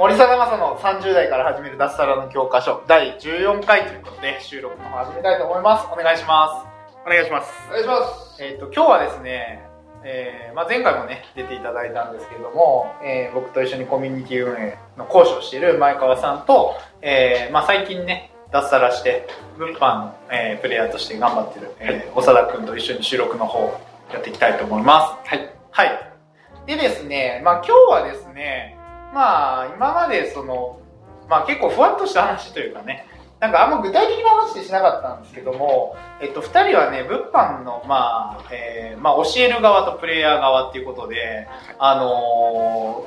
森貞正の30代から始める脱サラの教科書第14回ということで収録の方始めたいと思いますお願いしますお願いします。お願いしますえっ、と今日はですねえーまあ、前回もね出ていただいたんですけれども、えー僕と一緒にコミュニティ運営の講師をしている前川さんと、えーまあ、最近ね脱サラして物販の、えープレイヤーとして頑張ってる、えー長田君と一緒に収録の方やっていきたいと思いますはい。はい。でですね、まあ今日はですね、まあ今までその、まあ結構ふわっとした話というかね、なんかあんま具体的な話ってしなかったんですけども、えっと、二人はね、物販の、まあ、えーまあ教える側とプレイヤー側っていうことで、あの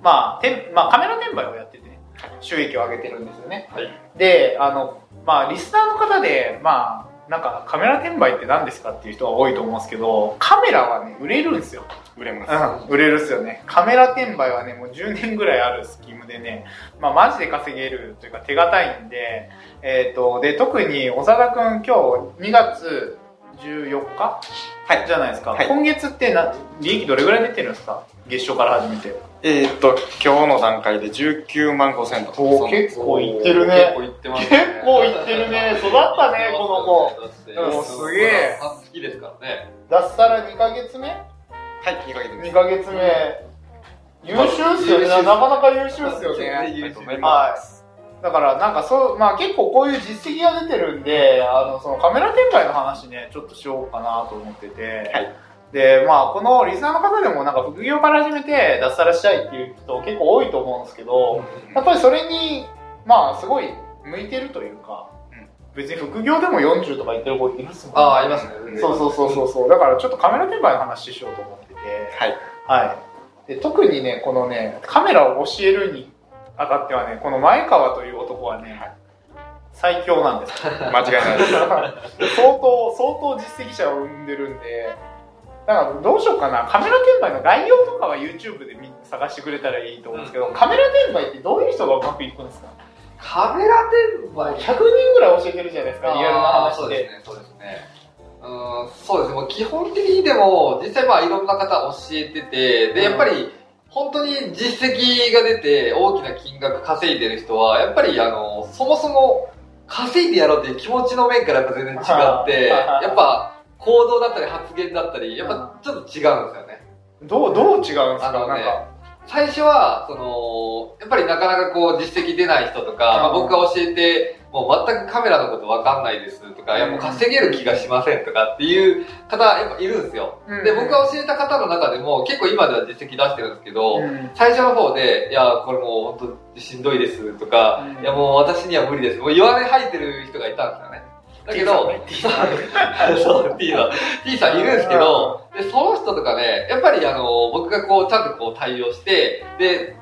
ーまあ、てんまあカメラ転売をやってて、収益を上げてるんですよね。はい。で、あの、まあ、リスナーの方で、まあ、なんかカメラ転売って何ですかっていう人が多いと思うんですけど、カメラはね、売れるんですよ。売れます。うん、売れるっすよね。カメラ転売はね、もう10年ぐらいあるスキームでね、まあマジで稼げるというか手堅いんで、えっ、と、で、特に長田くん今日2月14日？はいじゃないですか。はい今月ってな、利益どれぐらい出てるんですか？月初から始めて。えーっと、今日の段階で19万5千と。おー結構いってるね結構いってます結構いってるね。育ったね、この子。子うんすげえ好きですからね。脱サラ2ヶ月目？はい、2ヶ月です。2ヶ月目。優秀っすよね。なかなか優秀っすよね。は。い。だからなんかそう、まあ結構こういう実績が出てるんで、あの、そのカメラ転売の話ね、ちょっとしようかなと思ってて。はいで、まあこのリスナーの方でもなんか副業から始めて脱サラしたいっていう人結構多いと思うんですけど、やっぱりそれに、まあすごい向いてるというか、うん別に副業でも40とか言ってる子いるっすもんねああ、ありますね。そうそうそうそうそう。だからちょっとカメラ転売の話しようと思ってて。はい。はい。で、特にね、このね、カメラを教えるにあたってはね、この前川という男はね、最強なんです。間違いないです。相当、相当実績者を生んでるんで、だからどうしようかな。カメラ転売の概要とかは YouTube で見探してくれたらいいと思うんですけど、うんカメラ転売ってどういう人がうまくいくんですか？カメラ転売 ?100 人ぐらい教えてるじゃないですか、リアルな話で。そうですね、そうですね。うーん、そうですね。もう基本的にでも、実際まあいろんな方教えてて、で、やっぱり、本当に実績が出て大きな金額稼いでる人は、やっぱりあの、そもそも稼いでやろうっていう気持ちの面からやっぱ全然違って、はいやっぱ行動だったり発言だったり、やっぱちょっと違うんですよね。どう、どう違うんですか？あのね。最初は、その、やっぱりなかなかこう実績出ない人とか、まあ、うん僕が教えて、もう全くカメラのことわかんないですとか、いやもう稼げる気がしませんとかっていう方、やっぱいるんですよ。うんで、僕が教えた方の中でも結構今では実績出してるんですけど、うん最初の方で、いや、これもう本当しんどいですとか、うんいやもう私には無理です。もう弱音吐いてる人がいたんですよね。だけど、T さんねそう、T さん、T さんいるんですけど、で、その人とかね、やっぱりあの、僕がこう、ちゃんとこう対応して、で、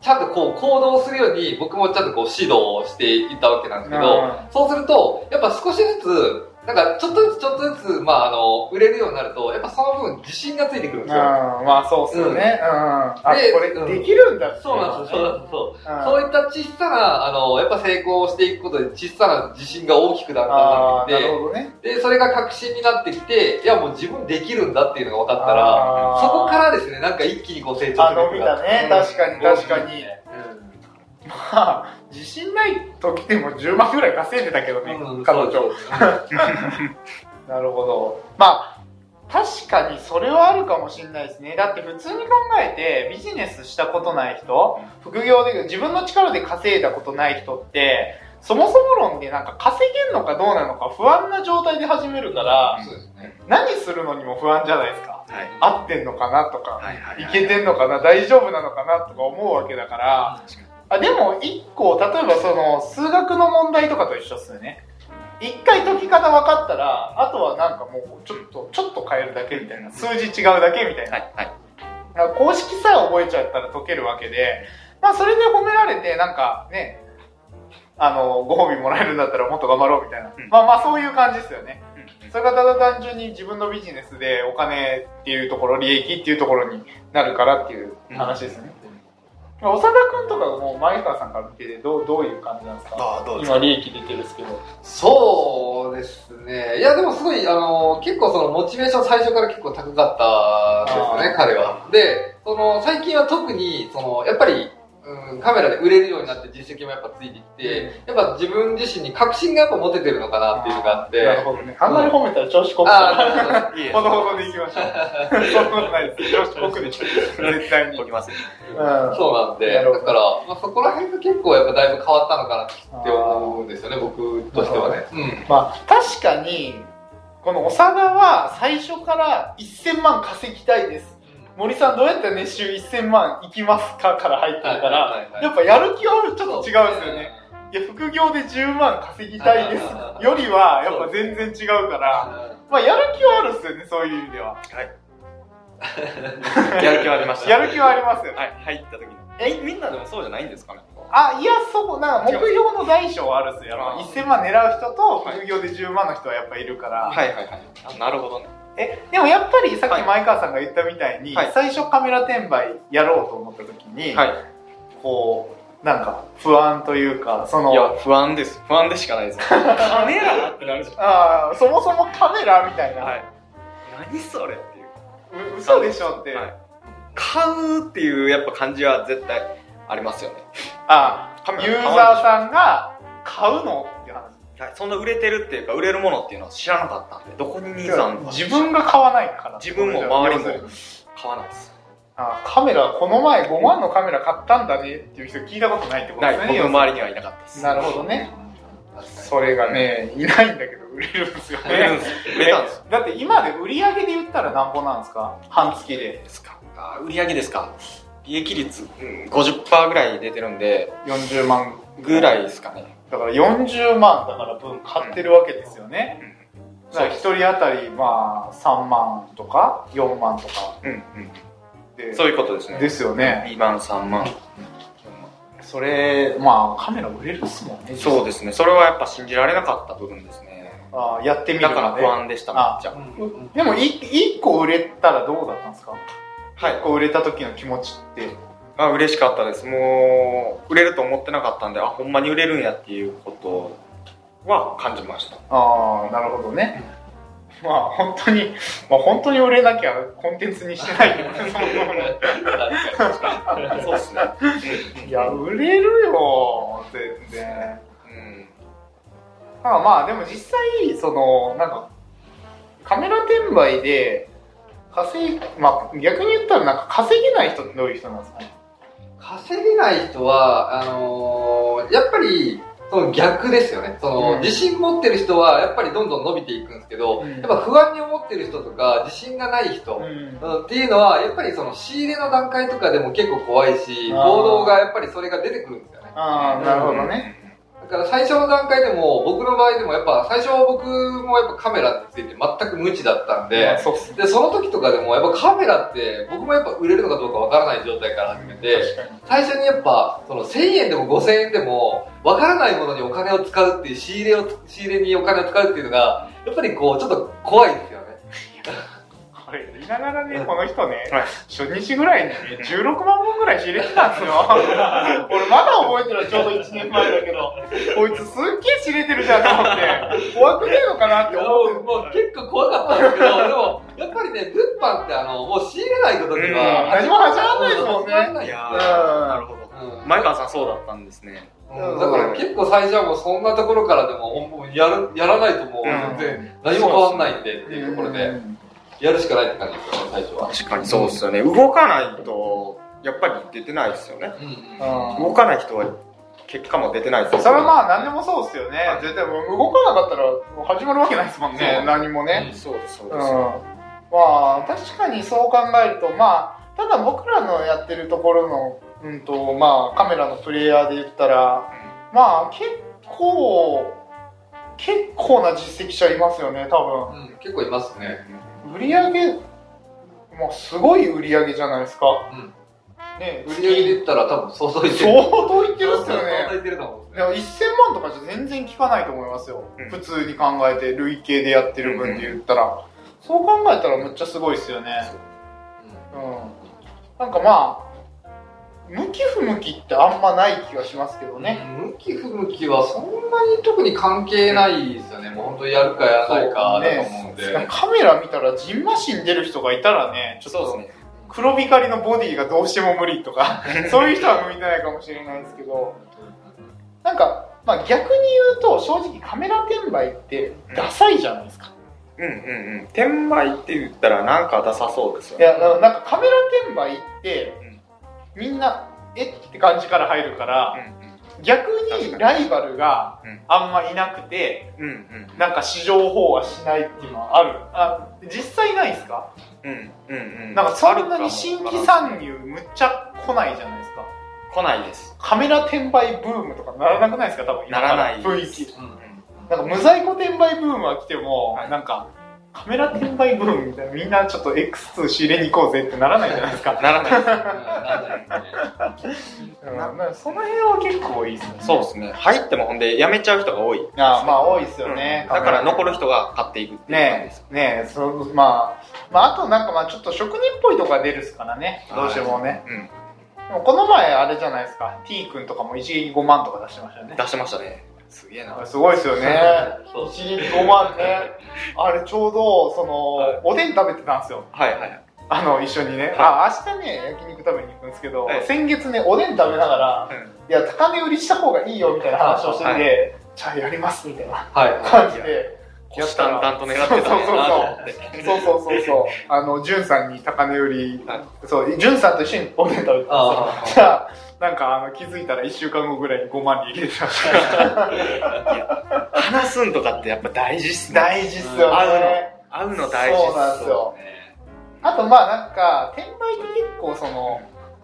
ちゃんとこう行動するように僕もちゃんとこう指導をしていったわけなんですけど、うん。そうすると、やっぱ少しずつ、なんかちょっとずつちょっとずつ、まああの、売れるようになると、やっぱその分自信がついてくるんですよ。うん、まあそうっすよね。うん。あ、でできるんだってそうなんですよ、そうなんですよ。うんそういった小さな、あの、やっぱ成功していくことで小さな自信が大きくなるああ、なってきてなるほどね。で、それが確信になってきて、いやもう自分できるんだっていうのが分かったら、そこからですね、なんか一気にこう成長あ、伸びたね。確かに確かに。うんまあ、自信ない時でも10万ぐらい稼いでたけどね、うん彼女。なるほど。まあ、確かにそれはあるかもしれないですね。だって普通に考えてビジネスしたことない人、副業で自分の力で稼いだことない人って、そもそも論でなんか稼げんのかどうなのか不安な状態で始めるから、ね。何するのにも不安じゃないですか。はい。合ってんのかなとか、はいはいいけてんのかな、大丈夫なのかなとか思うわけだから、あでも一個、例えばその数学の問題とかと一緒っすよね。一回解き方分かったら、あとはなんかもうちょっと、ちょっと変えるだけみたいな、数字違うだけみたいな。はい。はい。だから公式さえ覚えちゃったら解けるわけで、まあそれで褒められて、なんかね、あの、ご褒美もらえるんだったらもっと頑張ろうみたいな。うんまあまあそういう感じですよね。うんそれがただ単純に自分のビジネスでお金っていうところ、利益っていうところになるからっていう話ですね。長田君とかも前川さんから見ててどうどういう感じなんですか？ああどうですか？今利益出てるんですけど。そうですね。いや、でもすごい、あの、結構そのモチベーション最初から結構高かったですね、彼は。で、その、最近は特に、その、やっぱり、うん、カメラで売れるようになって実績もやっぱついてきて、やっぱ自分自身に確信がやっぱ持ててるのかなっていうのがあって。なるほどね。あんまり褒めたら調子こくあから。ほどほどでいきましょう。そんなことないです。調子こくでしょ。絶対に。解きますうん。そうなんで、だから、まあ、そこら辺が結構やっぱだいぶ変わったのかなって思うんですよね、僕としてはね。うん。まあ、確かに、この長田は最初から1000万稼ぎたいです。森さんどうやったら年収1000万いきますかから入ってるから、はいはいはいやっぱやる気はちょっと違うんですよね。。いや、副業で10万稼ぎたいです。よりは、やっぱ全然違うから、まあやる気はあるっすよね、そういう意味では。やる気はありました。やる気はありますよね。はい入った時に。えみんなでもそうじゃないんですかねあ、いや、そう、なんか目標の大小はあるっすよ。やっぱあー1000万狙う人とはい。副業で10万の人はやっぱいるから。はいはいはい。あなるほどねえ、でもやっぱりさっき前川さんが言ったみたいに、はい。最初カメラ転売やろうと思った時に、はい。こう、なんか不安というか、その、いや不安です。不安でしかないです。カメラってなるじゃ あーそもそもカメラみたいな、んはい。何それっていう。う嘘でしょって、はい。買うっていうやっぱ感じは絶対ありますよね。あカメラユーザーさんが買うのっていう話。はいそんな売れてるっていうか売れるものっていうのは知らなかったんでどこにニーズあるのか自分が買わないから。自分も周りも買わないです。あカメラ、この前5万のカメラ買ったんだねっていう人聞いたことないってことですね。僕の周りにはいなかったです。なるほどね。それがね、い。ないんだけど売れるんですよ売れるんね。です売れたんですだって今で売り上げで言ったら何ぼなんですか？半月で。ですか。あ売上ですか。利益率、うん、50%ぐらい出てるんで40万。ぐらいですかねだから40万だから分買ってるわけですよね。だから1人当たりまあ3万とか4万とか。うんうん。でそういうことですね。ですよね。2万3万。それ、まあカメラ売れるっすもんね。そうですね。それはやっぱ信じられなかった部分ですね。あーやってみるだから不安でしためっちゃ。でも1個売れたらどうだったんですか？はい。1個売れた時の気持ちって。あ嬉しかったです。もう売れると思ってなかったんであほんまに売れるんやっていうことは感じました。ああ、なるほどね。まあ本当に、まあ本当に売れなきゃコンテンツにしてない。けどね、そうですね。いや、売れるよ、全然。うん。まあまあ、でも実際、その、なんか、カメラ転売で、稼い、まあ逆に言ったらなんか稼げない人ってどういう人なんですかね？稼げない人は、あのーやっぱり、その逆ですよね。その、うん自信持ってる人は、やっぱりどんどん伸びていくんですけど、うんやっぱ不安に思ってる人とか、自信がない人、ん。うんっていうのは、やっぱりその仕入れの段階とかでも結構怖いし、行動がやっぱりそれが出てくるんですよね。ああ、なるほどね。だから最初の段階でも、僕の場合でもやっぱ最初は僕もやっぱカメラについて全く無知だったんで、まあそ。で、その時とかでもやっぱカメラって僕もやっぱ売れるのかどうかわからない状態から始めて。最初にやっぱその1000円でも5000円でもわからないものにお金を使うっていう仕入れを、仕入れにお金を使うっていうのが、やっぱりこうちょっと怖いですよね。これ言いながらね、この人ね、はい。初日ぐらいにね、16万本ぐらい仕入れてたんですよ。俺まだ覚えてるちょうど1年前だけど、こいつすっげえ仕入れてるじゃんと思って、怖くねえのかなって思ってもう結構怖かったんですけど、でもやっぱりね、物販ってあの、もう仕入れないことにうん。は、何も始まんないですもんね。ないいや。うん。ーなるほどうん。前川さんそうだったんですね。うん。だから結構最初はもうそんなところからでも、やる、やらないともう全然何も変わんないんでっていうところで、やるしかないって感じですよね、最初は。確かに。そうですよね。動かないとやっぱり出てないですよね。うん。うん動かない人は結果も出てないですよ。それはまあ何でもそうですよね。絶対もう動かなかったらもう始まるわけないですもんね。何もね。そうですそううん。です、まあ確かにそう考えると、まあ、ただ僕らのやってるところの、うんと、まあカメラのプレイヤーで言ったら、まあ結構、結構な実績者いますよね、多うん、結構いますね。分。売り上げ、もうすごい売り上げじゃないですか。うんね、売り上げで言ったら多分相当いってる。相当いってるっすよ相当いね。ってると思うんですでも1000万とかじゃ全然効かないと思いますよ。うん普通に考えて、累計でやってる分で言ったら。そう考えたらめっちゃすごいっすよね。うん。なんかまあ、向き不向きってあんまない気がしますけどね。向き不向きはそんなに特に関係ないですよね。もう本当にやるかやらないかだと思うんで。ねカメラ見たらジンマシン出る人がいたらね、ちょっと。黒光りのボディがどうしても無理とか、そういう人は向いてないかもしれないですけど、なんか、まあ逆に言うと正直カメラ転売ってダサいじゃないですか。うんうんうん。転売って言ったらなんかダサそうですよいや、ね。なんかカメラ転売って、みんな、えっ？て感じから入るから、逆にライバルがうんあんまいなくて、うんうんうんなんか市場飽和しないっていうのはある。あ、実際ないですか？うんうんうん。なんかそんなに新規参入むっちゃ来ないじゃないですか。来ないです。カメラ転売ブームとかならなくないですか？多分今からならない雰囲気。うんなんか無在庫転売ブームは来ても、はいなんかカメラ転売ブームみたいなみんなちょっと X2 仕入れに行こうぜってならないじゃないですか。ならないです。なんないですねうん、その辺は結構多いですよね。そうですね。入ってもほんで辞めちゃう人が多い。あまあ多いですよね。うんだから残る人人が買っていくっていう感じねです。え、ねえ、そまあ、まああとなんかまあちょっと職人っぽいとこが出るっすからね。どうしてもね。うん。でもこの前あれじゃないですか。T 君とかも一撃5万とか出してましたよね。出してましたね。すげえな。すごいですよね。一撃5万ね。あれちょうど、その、はいおでん食べてたんですよ。はいはい。あの、一緒にね。あ、明日ね、焼肉食べに行くんですけど、はい先月ね、おでん食べながら、いや、高値売りした方がいいよみたいな話をしてて、はじゃあやりますみたいなはい。感じで。虎視眈々と狙ってたんだなと思って。そうそうそうそう。あの、ジュンさんに高値売り、はいそう、ジュンさんと一緒におでん食べてたじゃあ、なんかあの気づいたら1週間後ぐらいに5万に入れてました。話すんとかってやっぱ大事っすね。大事っすよ合うのね。。合うの大事っそうなんですよ。ねあとまあなんか、転売って結構その、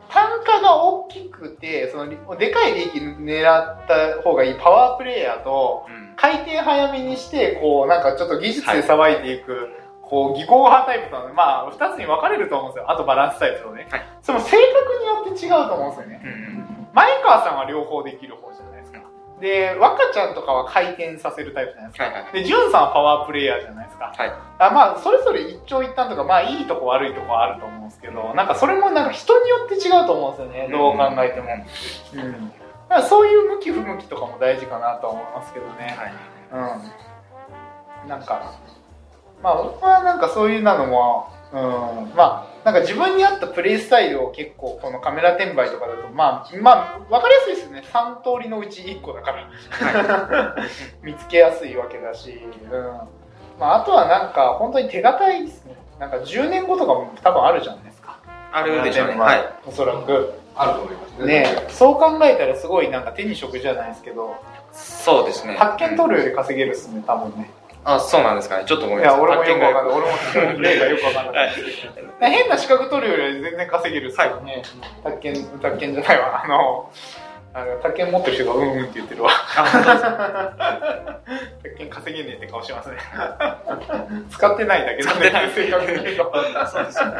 単価が大きくて、その、でかい利益狙った方がいいパワープレイヤーと、うん回転早めにして、こう、なんかちょっと技術でさばいていく、こう、技巧派タイプとの、まあ、二つに分かれると思うんですよ。あとバランスタイプとね。はいその性格によって違うと思うんですよね。うん前川さんは両方できる方で若ちゃんとかは回転させるタイプじゃないですか。はいはい。で、ジュンさんはパワープレイヤーじゃないですか。はい。あまあ、それぞれ一長一短とか、まあ、いいとこ悪いとこあると思うんですけど、なんかそれもなんか人によって違うと思うんですよね。どう考えても。うん。だからそういう向き不向きとかも大事かなとは思いますけどね。はい。うん。なんか、まあ僕はなんかそういうなのも、うん、まあ、なんか自分に合ったプレイスタイルを結構このカメラ転売とかだと、まあ、まあ、わかりやすいですよね。3通りのうち1個だから。見つけやすいわけだし、うん。まああとはなんか本当に手堅いですね。なんか10年後とかも多分あるじゃないですか。あるでしょうね。はい。おそらく。あると思いますね。ねそう考えたらすごいなんか手に職じゃないですけど、そうですね。発見取るより稼げるっすね、多分ね。あ、そうなんですかね。ちょっとごめいや、んなさい。俺もよくわかん発ない。俺も例がよくわかんない。変な資格取るより全然稼げるっすけどね。宅建、宅建じゃないわ。あの、あの、宅建持ってる人がうんうんって言ってるわ。宅建稼げねえって顔してますね。使ってないだけどね、正確に言うと。そうですね。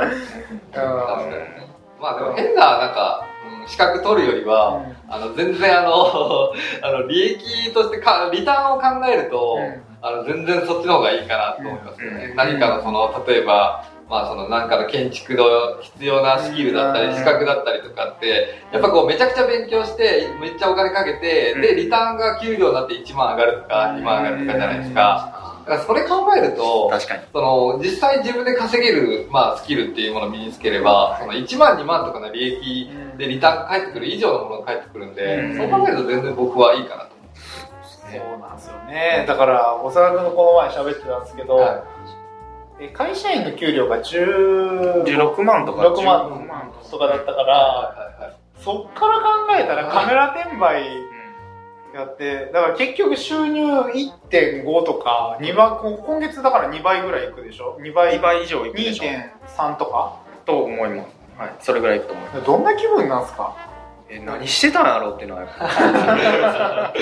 うんまあでも変な、なんか、うん資格取るよりは、あの、全然あの、あの、利益としてか、リターンを考えると、うんあの、全然そっちの方がいいかなと思いますよね。うん何かのその、例えば、まあその何かの建築の必要なスキルだったり、うん資格だったりとかって、やっぱこうめちゃくちゃ勉強して、めっちゃお金かけて、うんで、リターンが給料になって1万上がるとか、2万上がるとかじゃないですか。だからそれ考えると、確かに。その、実際自分で稼げる、まあ、スキルっていうものを身につければ、その1万2万とかの利益でリターンが返ってくる以上のものが返ってくるんで、うんそう考えると全然僕はいいかなとそうなんですよね。だから、おそらくこの前喋ってたんですけど、思い会社員の給料が10 16万とか。6万とかだったから、はいはいはい。そっから考えたらカメラ転売やって、だから結局収入1.5とか、2倍、こ今月だから2倍ぐらいいくでしょ ?2 倍、2倍以上いくでしょう。2.3とか？と思います。はい。それぐらいいくと思います。どんな気分なんすか？え、何してたんやろ？うっていうのはやっぱ。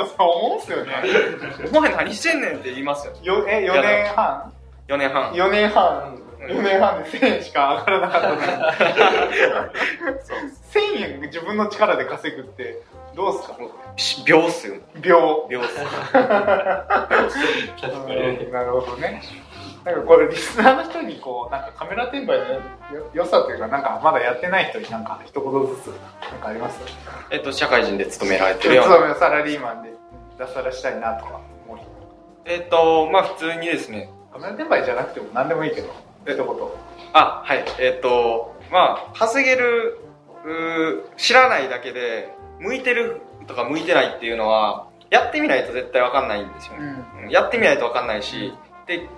そう思うんすよね。お前何してんねんって言いますよ。よえ、4年半？4年半。4年半。4 4年半で1000円しか上がらなかったのに1000円自分の力で稼ぐってどうすか？し秒っすよ。秒秒っす。なるほどねなんかこれリスナーの人にこうなんかカメラ転売のよ良さというかなんかまだやってない人になんか一言ずつなんかあります？えっと、社会人で勤められてるような。勤めサラリーマンで脱サラしたいなとか思う人？えっと、まあ普通にですね、カメラ転売じゃなくても何でもいいけど一言あ、はい。えっ、と、まあ、稼げる、うー知らないだけで、向いてるとか向いてないっていうのは、やってみないと絶対わかんないんですよね。んうんやってみないとわかんないし、で、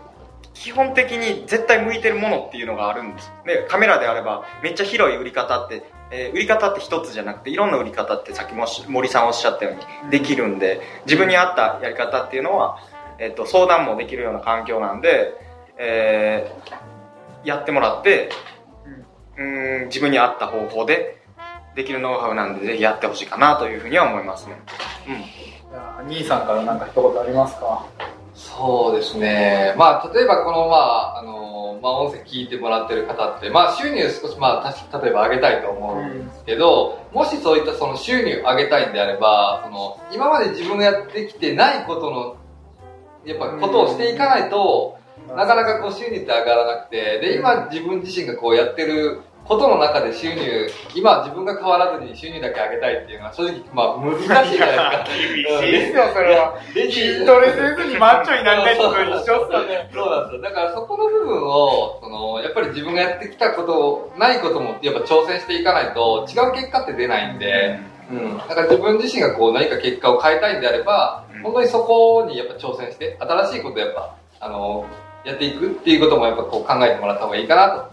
基本的に絶対向いてるものっていうのがあるんです。で、カメラであれば、めっちゃ広い売り方って、えー売り方って一つじゃなくて、いろんな売り方ってさっきもし森さんおっしゃったようにできるんで、自分に合ったやり方っていうのは、えっ、と、相談もできるような環境なんで、えーやってもらって、うーん、自分に合った方法でできるノウハウなんで、ぜひやってほしいかなというふうには思いますね。うん。じゃあ兄さんからなんか一言ありますか？そうですね。まあ、例えばこの、まあ、あの、まあ、音声聞いてもらってる方って、まあ、収入少し、まあ、た例えば上げたいと思うんですけど、もしそういったその収入上げたいんであれば、その、今まで自分がやってきてないことの、やっぱことをしていかないと、なかなかこう収入って上がらなくて、で、今自分自身がこうやってることの中で収入、今自分が変わらずに収入だけ上げたいっていうのは正直、まあ難しいじゃないですか。厳しいですよそれは筋トレせずにマッチョになりたいってことと一緒っすよねそうなんですよ。だからそこの部分を、その、やっぱり自分がやってきたこと、ないこともやっぱ挑戦していかないと違う結果って出ないんで、うん。だから自分自身がこう何か結果を変えたいんであれば、うん本当にそこにやっぱ挑戦して、新しいことやっぱ、あの、やっていくっていうこともやっぱこう考えてもらった方がいいかなと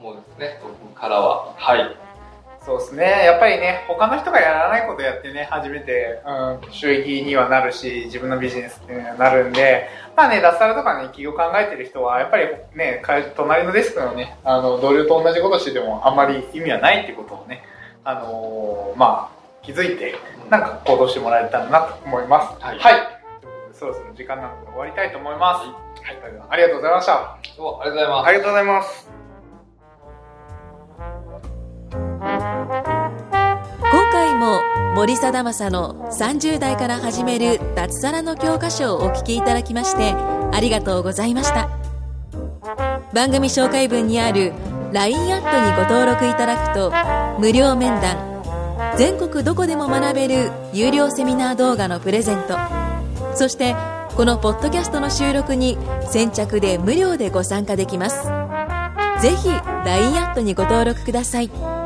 思うんですね。僕からは。はい。そうですね。やっぱりね、他の人がやらないことやってね、初めて、うん、収益にはなるし、自分のビジネスっていうのになるんで、まあね、脱サラとかね、企業考えてる人は、やっぱりね、か隣のデスクのね、あの、同僚と同じことしてても、あんまり意味はないってことをね、あのーまあ、気づいて、なんか行動してもらえたらなと思います。はいはい。そろそろ時間なので終わりたいと思います。はい。ありがとうございました。どうもありがとうございます。ありがとうございます。も森貞正の30代から始める脱サラの教科書をお聞きいただきましてありがとうございました。番組紹介文にある LINE アットにご登録いただくと無料面談全国どこでも学べる有料セミナー動画のプレゼントそしてこのポッドキャストの収録に先着で無料でご参加できます。ぜひ LINE アットにご登録ください。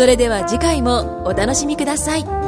それでは次回もお楽しみください。